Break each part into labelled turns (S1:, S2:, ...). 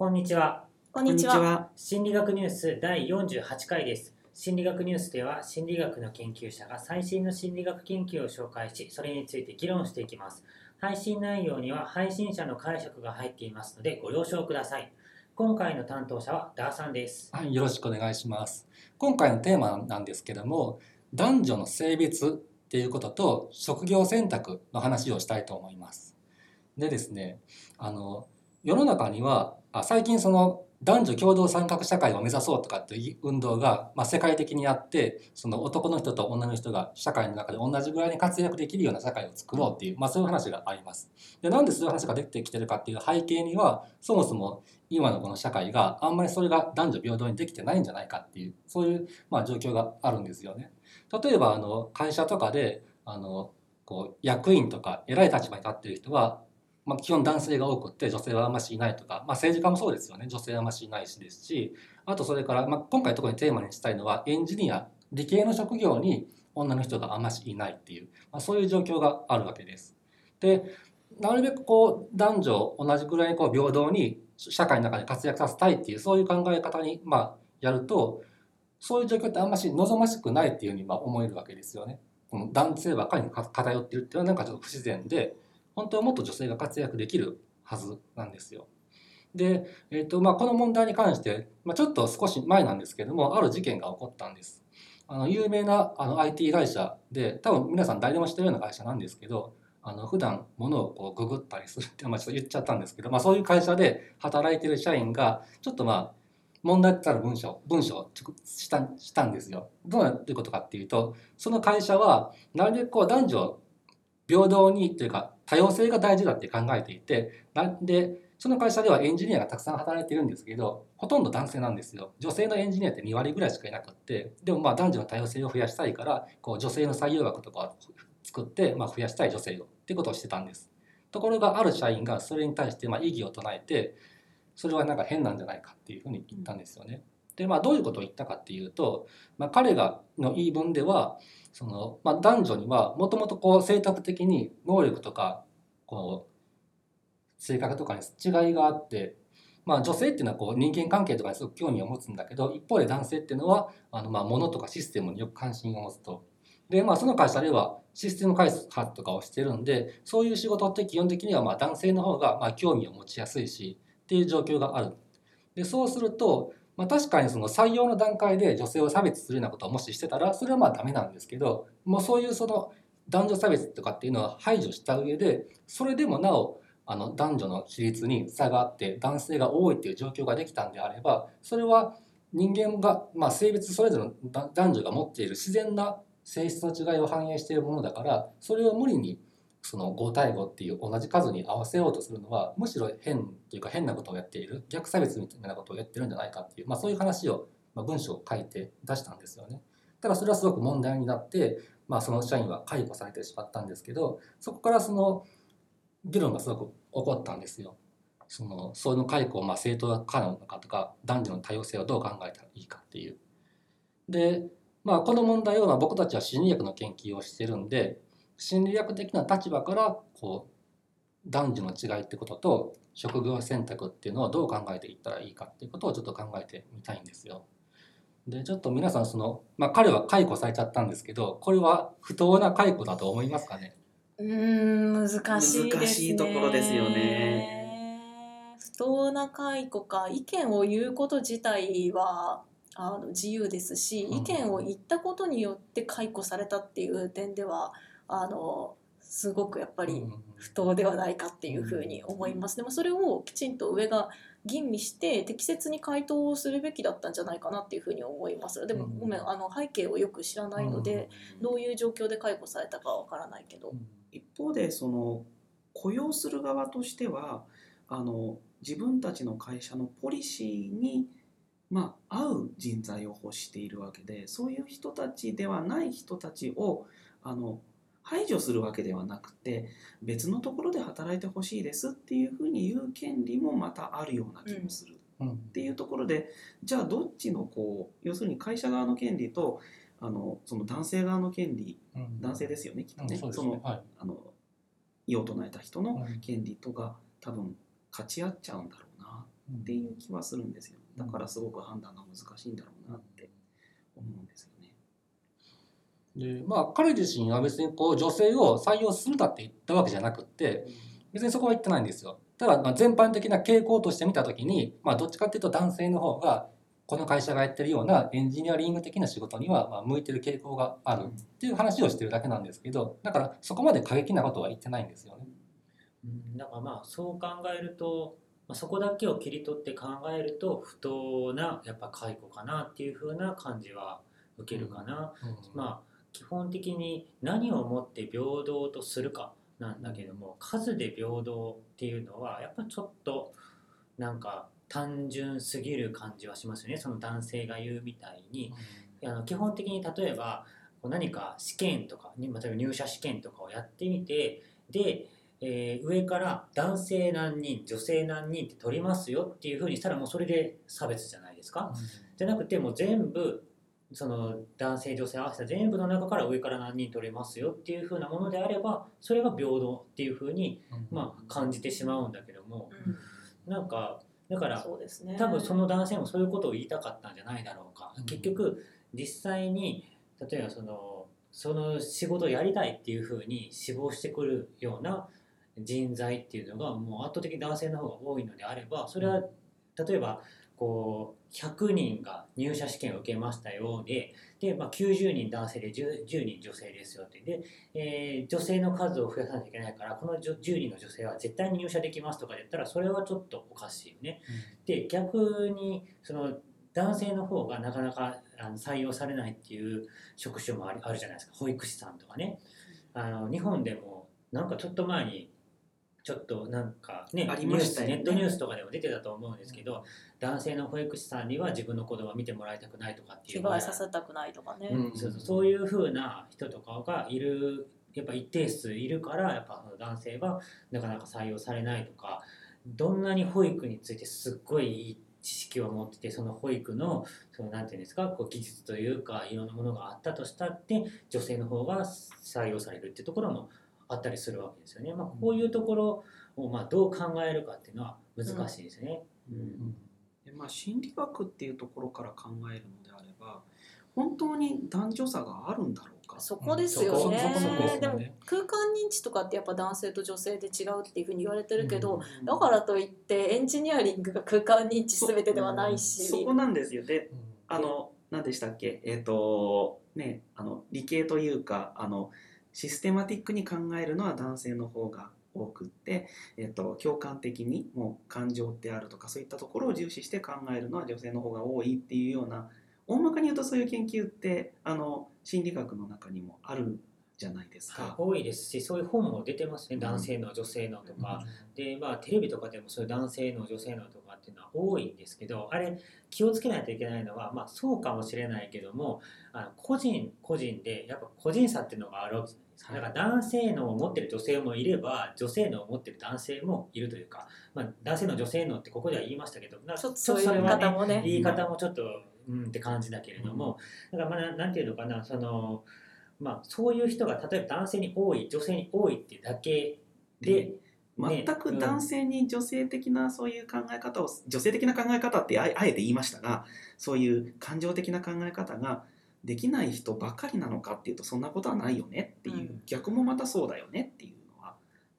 S1: こんにちは。
S2: こんにちは。
S1: 心理学ニュース第48回です。心理学ニュースでは心理学の研究者が最新の心理学研究を紹介し、それについて議論していきます。配信内容には配信者の解釈が入っていますのでご了承ください。今回の担当者はダーさんです。
S3: はい、よろしくお願いします。今回のテーマなんですけども、男女の性別っていうことと職業選択の話をしたいと思います。でですね、あの世の中にはあ最近その男女共同参画社会を目指そうとかっていう運動が、まあ、世界的にあってその男の人と女の人が社会の中で同じぐらいに活躍できるような社会を作ろうっていう、まあ、そういう話があります。でなんでそういう話が出てきてるかっていう背景にはそもそも今のこの社会があんまりそれが男女平等にできてないんじゃないかっていうそういうまあ状況があるんですよね。例えばあの会社とかであのこう役員とか偉い立場に立っている人は、まあ、基本男性が多くって女性はあんましいないとか、まあ、政治家もそうですよね女性はあんましいないしですしあとそれから、まあ、今回特にテーマにしたいのはエンジニア理系の職業に女の人があんましいないっていう、まあ、そういう状況があるわけです。でなるべくこう男女同じぐらいにこう平等に社会の中で活躍させたいっていうそういう考え方にまあやるとそういう状況ってあんまし望ましくないっていうふうにまあ思えるわけですよね。この男性ばっかりに偏ってるっていうのはなんかちょっと不自然で本当はもっと女性が活躍できるはずなんですよ。で、えーとまあ、この問題に関して、まあ、ちょっと少し前なんですけどもある事件が起こったんです。あの有名なあの IT 会社で多分皆さん誰でも知ってるような会社なんですけどあの普段物をこうググったりするって、まあ、ちょっと言っちゃったんですけど、まあ、そういう会社で働いてる社員がちょっとまあ問題ある文章文章をしたしたんですよ。どういうことかっていうとその会社はなるべくこう男女平等にというか多様性が大事だって考えていてなんでその会社ではエンジニアがたくさん働いてるんですけどほとんど男性なんですよ女性のエンジニアって2割ぐらいしかいなくってでもまあ男女の多様性を増やしたいからこう女性の採用枠とかを作って、まあ、増やしたい女性をっていうことをしてたんですところがある社員がそれに対してまあ異議を唱えてそれはなんか変なんじゃないかっていうふうに言ったんですよね。でまあどういうことを言ったかっていうと、まあ、彼がの言い分ではその、まあ、男女にはもともとこう性格的に能力とかこう性格とかに違いがあって、まあ、女性っていうのはこう人間関係とかにすごく興味を持つんだけど一方で男性っていうのはあのまあ物とかシステムによく関心を持つと。でまあその会社ではシステム開発とかをしてるんでそういう仕事って基本的にはまあ男性の方がまあ興味を持ちやすいしっていう状況がある。でそうするとまあ、確かにその採用の段階で女性を差別するようなことをもししてたらそれはまあダメなんですけどもうそういうその男女差別とかっていうのは排除した上でそれでもなおあの男女の比率に差があって男性が多いっていう状況ができたんであればそれは人間が、まあ、性別それぞれの男女が持っている自然な性質の違いを反映しているものだからそれを無理にその5対5っていう同じ数に合わせようとするのはむしろ変というか変なことをやっている逆差別みたいなことをやってるんじゃないかっていう、まあ、そういう話を、まあ、文章を書いて出したんですよね。ただそれはすごく問題になって、まあ、その社員は解雇されてしまったんですけどそこからその議論がすごく起こったんですよ。そのその解雇をまあ正当可能なのかとか男女の多様性をどう考えたらいいかっていう。で、まあ、この問題をま僕たちは心理学の研究をしてるんで心理学的な立場からこう男女の違いってことと職業選択っていうのをどう考えていったらいいかっていうことをちょっと考えてみたいんですよ。でちょっと皆さんその、まあ、彼は解雇されちゃったんですけどこれは不当な解雇だと思いますかね？
S2: うーん難しいですね。
S4: 難しいところですよね。
S2: 不当な解雇か意見を言うこと自体はあの自由ですし、
S3: うん
S2: 意見を言ったことによって解雇されたっていう点ではあのすごくやっぱり不当ではないかっていうふうに思います。でもそれをきちんと上が吟味して適切に回答をするべきだったんじゃないかなっていうふうに思います。でも
S3: うん
S2: ごめんあの背景をよく知らないので、どういう状況で解雇されたかわからないけど。
S4: 一方でその雇用する側としてはあの自分たちの会社のポリシーに、まあ、合う人材を欲しているわけでそういう人たちではない人たちをあの排除するわけではなくて別のところで働いてほしいですっていうふうに言う権利もまたあるような気もする。
S3: うん。
S4: っていうところでじゃあどっちのこう要するに会社側の権利とあのその男性側の権利
S3: うん。
S4: 男性ですよねきっとね,、
S3: うんそ
S4: の
S3: ね。はい。
S4: あの異を唱えた人の
S3: うん。
S4: 権利とが多分勝ち合っちゃうんだろうなっていう気はするんですよ。だからすごく判断が難しいんだろうなって思うんですよね。
S3: でまあ彼自身は別にこう女性を採用するだって言ったわけじゃなくって別にそこは言ってないんですよ。ただまあ全般的な傾向として見た時に、まあ、どっちかっていうと男性の方がこの会社がやってるようなエンジニアリング的な仕事にはまあ向いてる傾向があるっていう話をしてるだけなんですけどだからそこまで過激なことは言ってないんですよね。
S1: うんだからまあそう考えると、まあ、そこだけを切り取って考えると不当なやっぱ解雇かなっていう風な感じは受けるかな。まあ基本的に何をもって平等とするかなんだけども数で平等っていうのはやっぱちょっとなんか単純すぎる感じはしますよね。その男性が言うみたいに。あの基本的に例えば何か試験とかに例えば入社試験とかをやってみてで、えー上から男性何人女性何人って取りますよっていうふうにしたらもうそれで差別じゃないですか。じゃなくてもう全部その男性女性合わせた全部の中から上から何人取れますよっていう風なものであればそれが平等っていう風にまあ感じてしまうんだけどもなんかだか
S2: うん
S1: ら多分その男性もそういうことを言いたかったんじゃないだろうか。
S3: うん。
S1: 結局実際に例えばそのその仕事をやりたいっていう風に志望してくるような人材っていうのがもう圧倒的に男性の方が多いのであればそれは例えばこう100人が入社試験を受けましたよでで、まあ、90人男性で 10, 10人女性ですよって。で、えー女性の数を増やさなきゃいけないからこの10 10人の女性は絶対に入社できますとか言ったらそれはちょっとおかしいよね。で逆にその男性の方がなかなかあの採用されないっていう職種もあるあるじゃないですか。保育士さんとかね。あの日本でもなんかちょっと前にちょっとなんかね
S4: ありましたよね。
S1: ネットニュースとかでも出てたと思うんですけど、男性の保育士さんには自分の子供を見てもらいたくないとかっていう
S2: 着替えさせたくないとかね、
S3: うん
S1: そうそうそういう風な人とかがいるやっぱ一定数いるからやっぱ男性はなかなか採用されないとかどんなに保育についてすっごいいい知識を持っててその保育のそのなんていうんですかこう技術というかいろんなものがあったとしたって女性の方が採用されるっていうところもあったりするわけですよね。まあ、こういうところをまあどう考えるかっていうのは難しいですね。うん。
S4: でまあ、心理学っていうところから考えるのであれば本当に男女差があるんだろうか。
S2: そこですよね,、
S3: そこそこ
S2: でも空間認知とかってやっぱ男性と女性で違うっていうふうに言われてるけど、
S4: うん。
S2: だからといってエンジニアリングが空間認知全てではないし、
S4: そこなんですよ。であの何でしたっけ？えっ、とねあの理系というかあのシステマティックに考えるのは男性の方が多くって、えっと共感的にもう感情ってあるとかそういったところを重視して考えるのは女性の方が多いっていうような大まかに言うとそういう研究ってあの心理学の中にもあるじゃないですか。
S1: 多いですしそういう本も出てますね男性の女性のとか。でまあテレビとかでもそういう男性の女性のとかっていうのは多いんですけどあれ気をつけないといけないのはまあそうかもしれないけどもあの個人個人でやっぱ個人差っていうのがあるわけじゃないですか。だから男性のを持ってる女性もいれば女性のを持ってる男性もいるというか、まあ、男性の女性のってここでは言いましたけどな
S2: ちょっとそういう言い
S1: は
S2: 方もね。
S1: 言い方もちょっとうんって感じだけれども、だからまあななんていうのかなそのまあそういう人が例えば男性に多い女性に多いっていうだけで、ね
S4: 全く男性に女性的なそういう考え方を女性的な考え方ってあえあえて言いましたがそういう感情的な考え方ができない人ばかりなのかっていうとそんなことはないよねっていう、
S2: うん。
S4: 逆もまたそうだよねっていうのは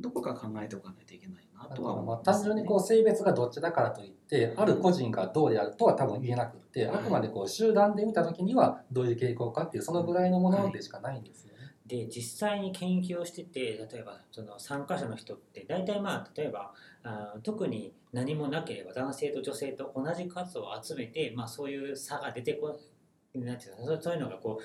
S4: どこか考えておかないといけないなとは思い
S3: ま
S4: す、
S3: 単純にこう性別がどっちだからといってある個人がどうであるとは多分言えなくってあくまでこう集団で見た時にはどういう傾向かっていうそのぐらいのものでしかないんですよね。
S1: で実際に研究をしてて例えばその参加者の人って大体まあ例えばあ特に何もなければ男性と女性と同じ数を集めて、まあ、そういう差が出てこなんていうのそういうのがこ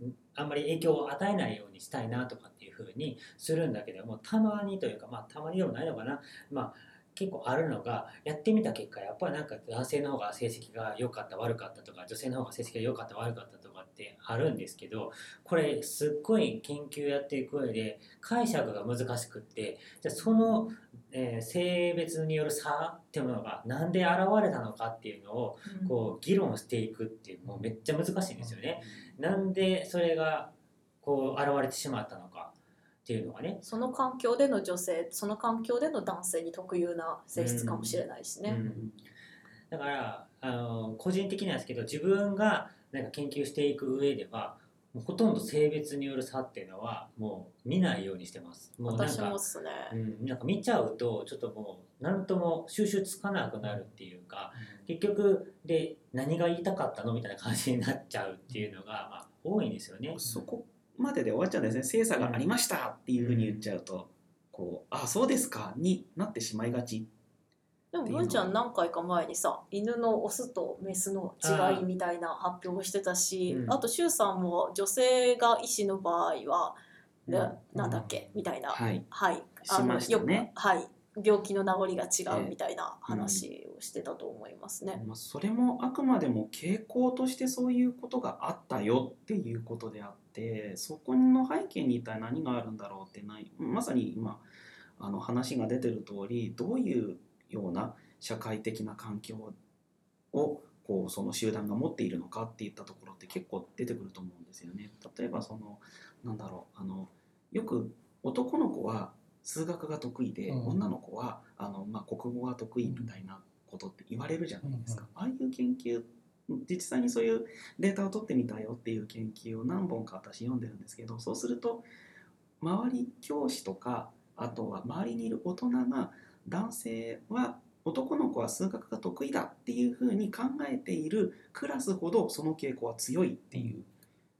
S1: うあんまり影響を与えないようにしたいなとかっていうふうにするんだけどもたまにというかまあたまにでもないのかな、まあ、結構あるのがやってみた結果やっぱりなんか男性の方が成績が良かった悪かったとか女性の方が成績が良かった悪かったとかってあるんですけどこれすっごい研究やっていく上で解釈が難しくってじゃあその、えー性別による差っていうものがなんで現れたのかっていうのをこう議論していくっていうもうめっちゃ難しいんですよね。なんでそれがこう現れてしまったのかっていうのがね。
S2: その環境での女性その環境での男性に特有な性質かもしれないしね。
S1: うんだからあの個人的なんですけど自分がなんか研究していく上ではもうほとんど性別による差っていうのはもう見ないようにしてます。もうなんか
S2: 私もっすね。
S1: うん、なんか見ちゃうとちょっともう何とも収集つかなくなるっていうか結局で何が言いたかったのみたいな感じになっちゃうっていうのが、まあ、多いんですよね。
S4: そこまでで終わっちゃうんですね精査がありましたっていうふうに言っちゃうと、こうあそうですかになってしまいがち
S2: でも文ちゃん何回か前にさ犬のオスとメスの違いみたいな発表をしてたし
S1: うん。
S2: あと周さんも女性が医師の場合は、で
S1: うん。
S2: なんだっけ？みたいな。
S4: はい。
S2: はい。
S4: しましたね。
S2: よくはい。病気の名残が違
S4: ええ。
S2: うみたいな話をしてたと思いますね。
S4: まあ、それもあくまでも傾向としてそういうことがあったよっていうことであってそこの背景に一体何があるんだろうってないまさに今あの話が出てる通りどういうような社会的な環境をこうその集団が持っているのかっていったところって結構出てくると思うんですよね。例えばそのなんだろうあのよく男の子は数学が得意で、
S3: うん。
S4: 女の子はあの、まあ、国語が得意みたいなことって言われるじゃないですか、
S3: うん。
S4: ああいう研究実際にそういうデータを取ってみたよっていう研究を何本か私読んでるんですけどそうすると周り教師とかあとは周りにいる大人が男性は男の子は数学が得意だっていうふうに考えているクラスほどその傾向は強いっていう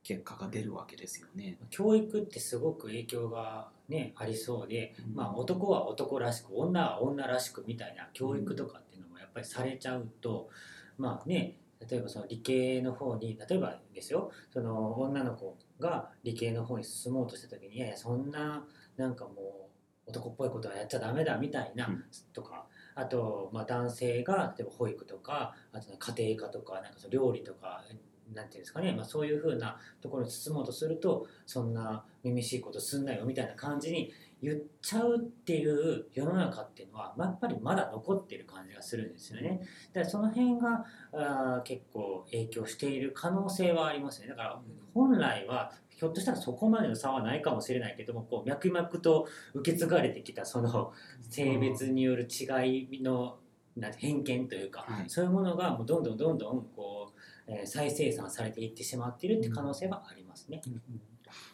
S4: 結果が出るわけですよね。
S1: 教育ってすごく影響が、ね、ありそうで、まあ、男は男らしく女は女らしくみたいな教育とかっていうのもやっぱりされちゃうと、まあね例えばその理系の方に例えばですよその女の子が理系の方に進もうとした時にいやいやそんななんかもう男っぽいことはやっちゃダメだみたいな、
S4: うん
S1: とかあと、まあ、男性が例えば保育とかあと家庭科とかなんかその料理とかなんていうんですかね、まあ、そういうふうなところに進もうとするとそんな耳しいことすんなよみたいな感じに言っちゃうっていう世の中っていうのは、まあ、やっぱりまだ残ってる感じがするんですよね。だからその辺があー結構影響している可能性はありますね。だから本来はひょっとしたらそこまでの差はないかもしれないけどもこう脈々と受け継がれてきたその性別による違いのなんて偏見というか、
S4: はい
S1: そういうものがもうどんどんどんどんこう、えー再生産されていってしまっているって可能性はありますね。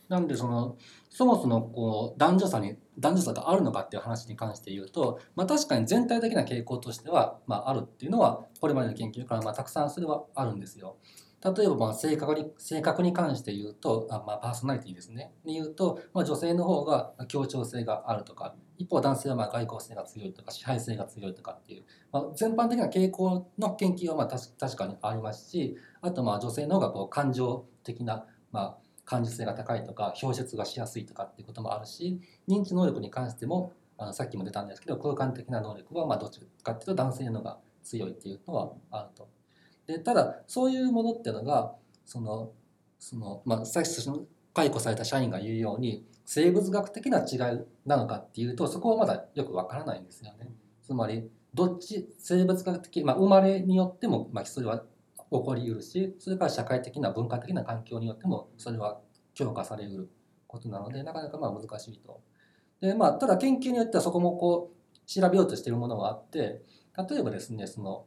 S3: なんでそのそもそもこう男女差に男女差があるのかっていう話に関して言うと、まあ、確かに全体的な傾向としては、まあ、あるっていうのはこれまでの研究からまあたくさんそれはあるんですよ。例えばまあ性格に性格に関して言うとあ、まあ、パーソナリティですねに言うと、まあ、女性の方が協調性があるとか一方男性はまあ外交性が強いとか支配性が強いとかっていう、まあ、全般的な傾向の研究はまあ確確かにありますしあとまあ女性の方がこう感情的な、まあ、感受性が高いとか表出がしやすいとかっていうこともあるし認知能力に関してもあのさっきも出たんですけど空間的な能力はまあどっちかっていうと男性の方が強いっていうのはあると。でただそういうものっていうのがそのその、まあ、さっきその解雇された社員が言うように生物学的な違いなのかっていうとそこはまだよくわからないんですよね。つまりどっち生物学的、まあ、生まれによっても、まあ、それは起こりうるしそれから社会的な文化的な環境によってもそれは強化されうることなのでなかなかまあ難しいと。でまあ、ただ研究によってはそこもこう調べようとしているものがあって例えばですねその、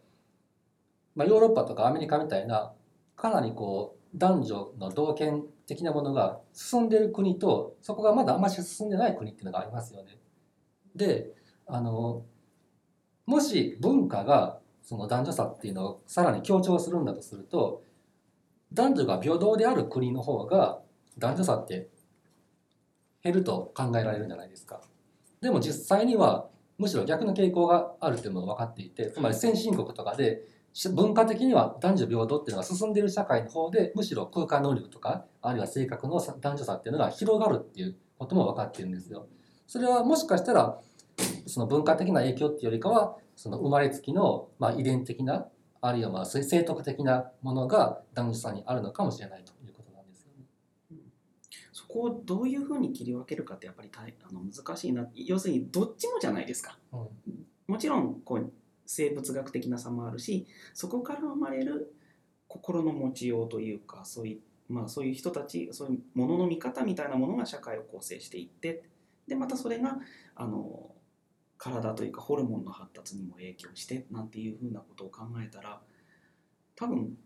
S3: まあ、ヨーロッパとかアメリカみたいなかなりこう男女の同権的なものが進んでいる国とそこがまだあんまり進んでない国っていうのがありますよね。であのもし文化がその男女差っていうのをさらに強調するんだとすると男女が平等である国の方が男女差って減ると考えられるんじゃないですか。でも実際にはむしろ逆の傾向があるっていうのが分かっていてつまり先進国とかで文化的には男女平等っていうのが進んでいる社会の方でむしろ空間能力とかあるいは性格の差男女差っていうのが広がるっていうことも分かっているんですよ。それはもしかしたらその文化的な影響っていうよりかはその生まれつきのまあ遺伝的なあるいはまあ生生徳的なものが男女差にあるのかもしれないということなんですよね。
S4: そこをどういうふうに切り分けるかってやっぱり大あの難しいな要するにどっちもじゃないですか
S3: うん
S4: もちろんこう生物学的な差もあるしそこから生まれる心の持ちようというかそういう,、まあ、そういう人たちそういうものの見方みたいなものが社会を構成していってでまたそれがあの体というかホルモンの発達にも影響してなんていうふうなことを考えたら多分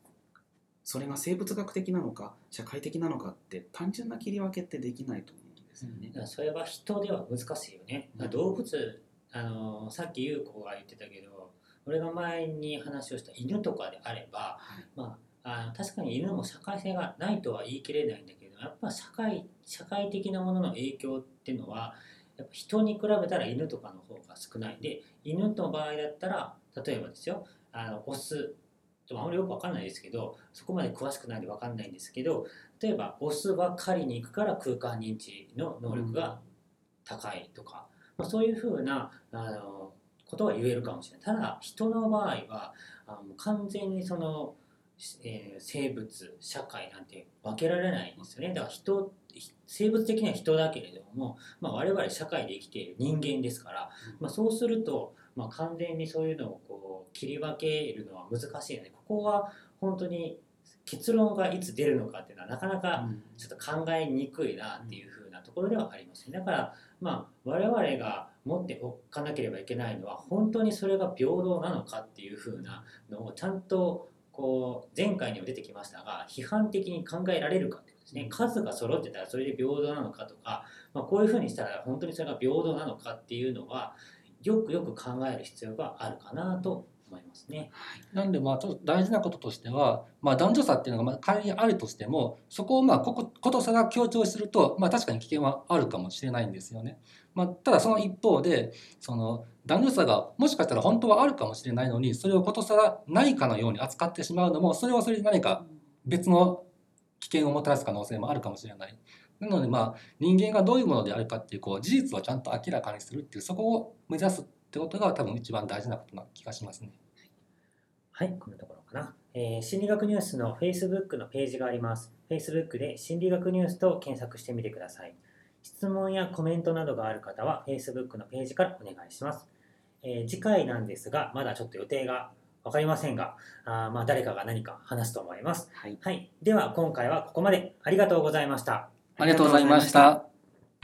S4: それが生物学的なのか社会的なのかって単純な切り分けってできないと思うんですよね
S1: だ。からそれは人では難しいよね。
S4: うん
S1: 動物あのさっき優子が言ってたけど俺が前に話をした犬とかであれば、
S4: はい。
S1: まあ、あの確かに犬も社会性がないとは言い切れないんだけどやっぱ社会社会的なものの影響っていうのはやっぱ人に比べたら犬とかの方が少ない。で犬の場合だったら例えばですよあのオスあんまりよくわかんないですけどそこまで詳しくないんでわかんないんですけど例えばオスは狩りに行くから空間認知の能力が高いとか、まあ、そういうふうなあのことは言えるかもしれない。ただ人の場合はあの完全にその、えー生物社会なんて分けられないんですよね。だから人生物的には人だけれども、まあ、我々社会で生きている人間ですから、まあ、そうすると、まあ、完全にそういうのをこう切り分けるのは難しいのでここは本当に結論がいつ出るのかっていうのはなかなかちょっと考えにくいなっていう風なところではありますね。だからまあ我々が持っておかなければいけないのは本当にそれが平等なのかっていう風なのをちゃんとこう前回にも出てきましたが批判的に考えられるかってことですね。数が揃ってたらそれで平等なのかとか、まあ、こういう風にしたら本当にそれが平等なのかっていうのはよくよく考える必要があるかなと思いますね。
S3: なんでまあちょっと大事なこととしては、まあ、男女差っていうのがまあ仮にあるとしてもそこをまあここことさが強調すると、まあ、確かに危険はあるかもしれないんですよね。まあ、ただその一方でその男女差がもしかしたら本当はあるかもしれないのにそれをことさらないかのように扱ってしまうのもそれはそれで何か別の危険をもたらす可能性もあるかもしれない。なのでまあ人間がどういうものであるかっていうこう事実をちゃんと明らかにするっていうそこを目指すってことが多分一番大事なことな気がしますね。
S1: はい、こんなところかな。えー心理学ニュースの Facebook のページがあります。Facebook で心理学ニュースと検索してみてください。質問やコメントなどがある方は Facebook のページからお願いします。えー次回なんですが、まだちょっと予定が分かりませんが、あーまあ誰かが何か話すと思います。
S4: はい
S1: はい、では今回はここまでありがとうございました。
S3: ありがとうございました。